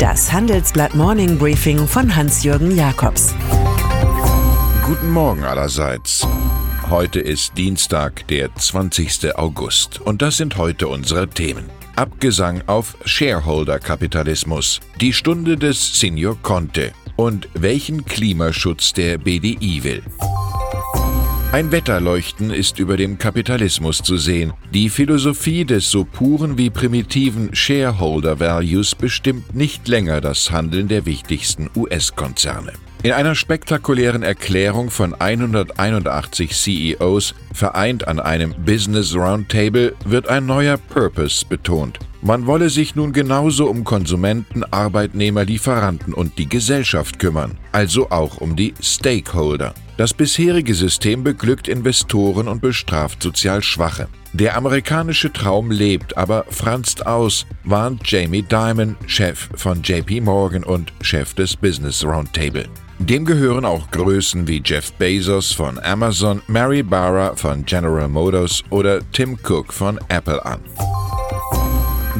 Das Handelsblatt Morning Briefing von Hans-Jürgen Jakobs. Guten Morgen allerseits. Heute ist Dienstag, der 20. August. Und das sind heute unsere Themen. Abgesang auf Shareholder-Kapitalismus, die Stunde des Senior Conte und welchen Klimaschutz der BDI will. Ein Wetterleuchten ist über dem Kapitalismus zu sehen. Die Philosophie des so puren wie primitiven Shareholder Values bestimmt nicht länger das Handeln der wichtigsten US-Konzerne. In einer spektakulären Erklärung von 181 CEOs, vereint an einem Business Roundtable, wird ein neuer Purpose betont. Man wolle sich nun genauso um Konsumenten, Arbeitnehmer, Lieferanten und die Gesellschaft kümmern, also auch um die Stakeholder. Das bisherige System beglückt Investoren und bestraft sozial Schwache. Der amerikanische Traum lebt, aber franzt aus, warnt Jamie Dimon, Chef von JP Morgan und Chef des Business Roundtable. Dem gehören auch Größen wie Jeff Bezos von Amazon, Mary Barra von General Motors oder Tim Cook von Apple an.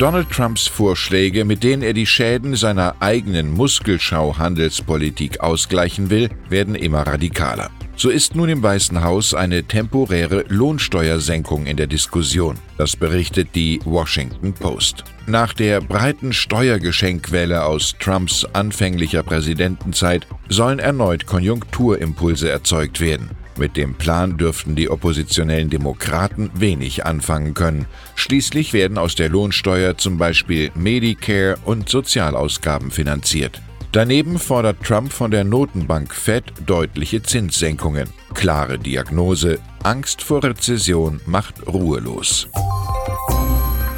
Donald Trumps Vorschläge, mit denen er die Schäden seiner eigenen Muskelschau-Handelspolitik ausgleichen will, werden immer radikaler. So ist nun im Weißen Haus eine temporäre Lohnsteuersenkung in der Diskussion. Das berichtet die Washington Post. Nach der breiten Steuergeschenkwelle aus Trumps anfänglicher Präsidentenzeit sollen erneut Konjunkturimpulse erzeugt werden. Mit dem Plan dürften die oppositionellen Demokraten wenig anfangen können. Schließlich werden aus der Lohnsteuer zum Beispiel Medicare und Sozialausgaben finanziert. Daneben fordert Trump von der Notenbank Fed deutliche Zinssenkungen. Klare Diagnose, Angst vor Rezession macht ruhelos.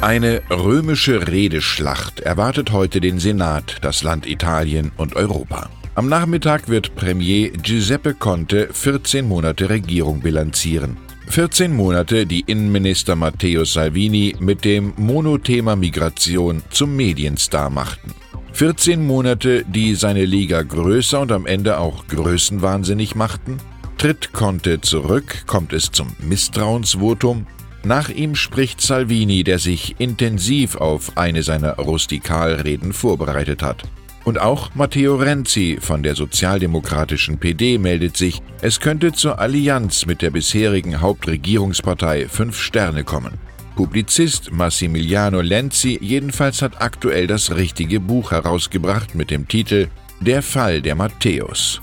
Eine römische Redeschlacht erwartet heute den Senat, das Land Italien und Europa. Am Nachmittag wird Premier Giuseppe Conte 14 Monate Regierung bilanzieren. 14 Monate, die Innenminister Matteo Salvini mit dem Monothema Migration zum Medienstar machten. 14 Monate, die seine Liga größer und am Ende auch größenwahnsinnig machten? Tritt Conte zurück, kommt es zum Misstrauensvotum? Nach ihm spricht Salvini, der sich intensiv auf eine seiner Rustikalreden vorbereitet hat. Und auch Matteo Renzi von der sozialdemokratischen PD meldet sich, es könnte zur Allianz mit der bisherigen Hauptregierungspartei Fünf Sterne kommen. Publizist Massimiliano Lenzi jedenfalls hat aktuell das richtige Buch herausgebracht mit dem Titel Der Fall der Matthäus.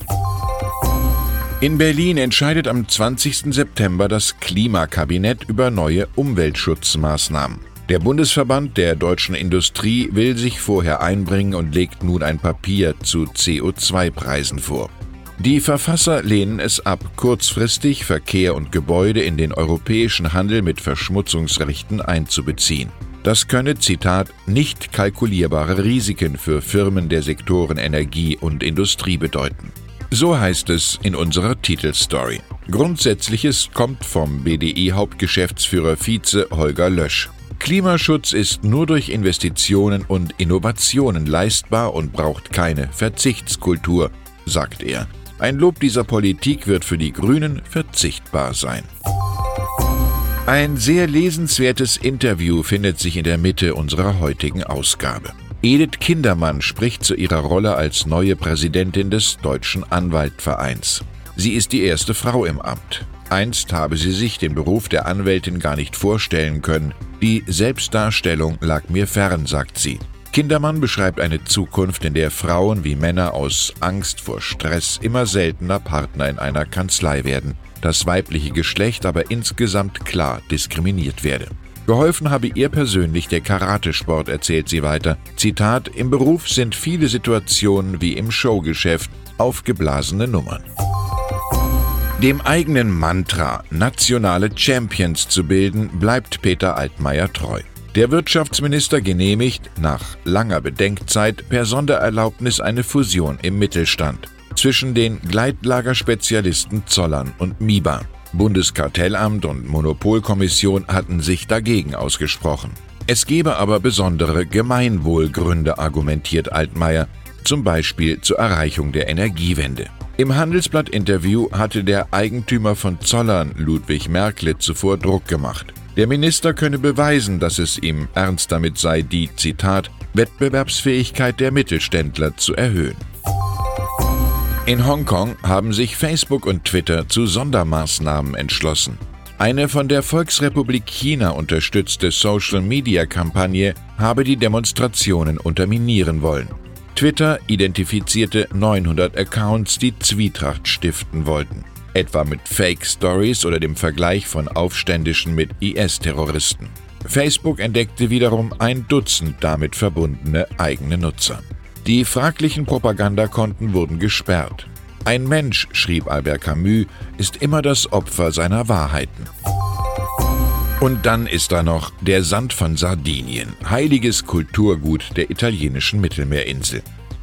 In Berlin entscheidet am 20. September das Klimakabinett über neue Umweltschutzmaßnahmen. Der Bundesverband der deutschen Industrie will sich vorher einbringen und legt nun ein Papier zu CO2-Preisen vor. Die Verfasser lehnen es ab, kurzfristig Verkehr und Gebäude in den europäischen Handel mit Verschmutzungsrechten einzubeziehen. Das könne, Zitat, nicht kalkulierbare Risiken für Firmen der Sektoren Energie und Industrie bedeuten. So heißt es in unserer Titelstory. Grundsätzliches kommt vom BDI-Hauptgeschäftsführer Vize Holger Lösch. Klimaschutz ist nur durch Investitionen und Innovationen leistbar und braucht keine Verzichtskultur, sagt er. Ein Lob dieser Politik wird für die Grünen verzichtbar sein. Ein sehr lesenswertes Interview findet sich in der Mitte unserer heutigen Ausgabe. Edith Kindermann spricht zu ihrer Rolle als neue Präsidentin des Deutschen Anwaltvereins. Sie ist die erste Frau im Amt. Einst habe sie sich den Beruf der Anwältin gar nicht vorstellen können. Die Selbstdarstellung lag mir fern, sagt sie. Kindermann beschreibt eine Zukunft, in der Frauen wie Männer aus Angst vor Stress immer seltener Partner in einer Kanzlei werden, das weibliche Geschlecht aber insgesamt klar diskriminiert werde. Geholfen habe ihr persönlich der Karatesport, erzählt sie weiter. Zitat: Im Beruf sind viele Situationen wie im Showgeschäft aufgeblasene Nummern. Dem eigenen Mantra, nationale Champions zu bilden, bleibt Peter Altmaier treu. Der Wirtschaftsminister genehmigt nach langer Bedenkzeit per Sondererlaubnis eine Fusion im Mittelstand zwischen den Gleitlagerspezialisten Zollern und MIBA. Bundeskartellamt und Monopolkommission hatten sich dagegen ausgesprochen. Es gebe aber besondere Gemeinwohlgründe, argumentiert Altmaier, zum Beispiel zur Erreichung der Energiewende. Im Handelsblatt-Interview hatte der Eigentümer von Zollern, Ludwig Merkle, zuvor Druck gemacht. Der Minister könne beweisen, dass es ihm ernst damit sei, die, Zitat, Wettbewerbsfähigkeit der Mittelständler zu erhöhen. In Hongkong haben sich Facebook und Twitter zu Sondermaßnahmen entschlossen. Eine von der Volksrepublik China unterstützte Social-Media-Kampagne habe die Demonstrationen unterminieren wollen. Twitter identifizierte 900 Accounts, die Zwietracht stiften wollten, etwa mit Fake Stories oder dem Vergleich von Aufständischen mit IS-Terroristen. Facebook entdeckte wiederum ein Dutzend damit verbundene eigene Nutzer. Die fraglichen Propagandakonten wurden gesperrt. Ein Mensch, schrieb Albert Camus, ist immer das Opfer seiner Wahrheiten. Und dann ist da noch der Sand von Sardinien, heiliges Kulturgut der italienischen Mittelmeerinsel.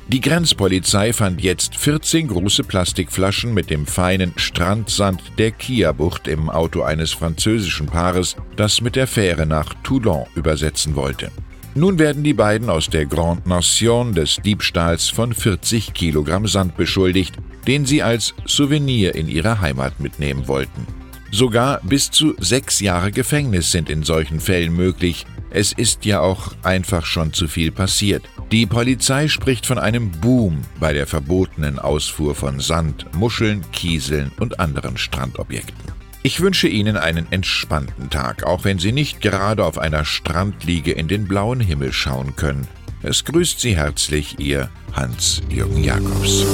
Die Grenzpolizei fand jetzt 14 große Plastikflaschen mit dem feinen Strandsand der Kia-Bucht im Auto eines französischen Paares, das mit der Fähre nach Toulon übersetzen wollte. Nun werden die beiden aus der Grande Nation des Diebstahls von 40 Kilogramm Sand beschuldigt, den sie als Souvenir in ihre Heimat mitnehmen wollten. Sogar bis zu sechs Jahre Gefängnis sind in solchen Fällen möglich. Es ist ja auch einfach schon zu viel passiert. Die Polizei spricht von einem Boom bei der verbotenen Ausfuhr von Sand, Muscheln, Kieseln und anderen Strandobjekten. Ich wünsche Ihnen einen entspannten Tag, auch wenn Sie nicht gerade auf einer Strandliege in den blauen Himmel schauen können. Es grüßt Sie herzlich Ihr Hans-Jürgen Jakobs.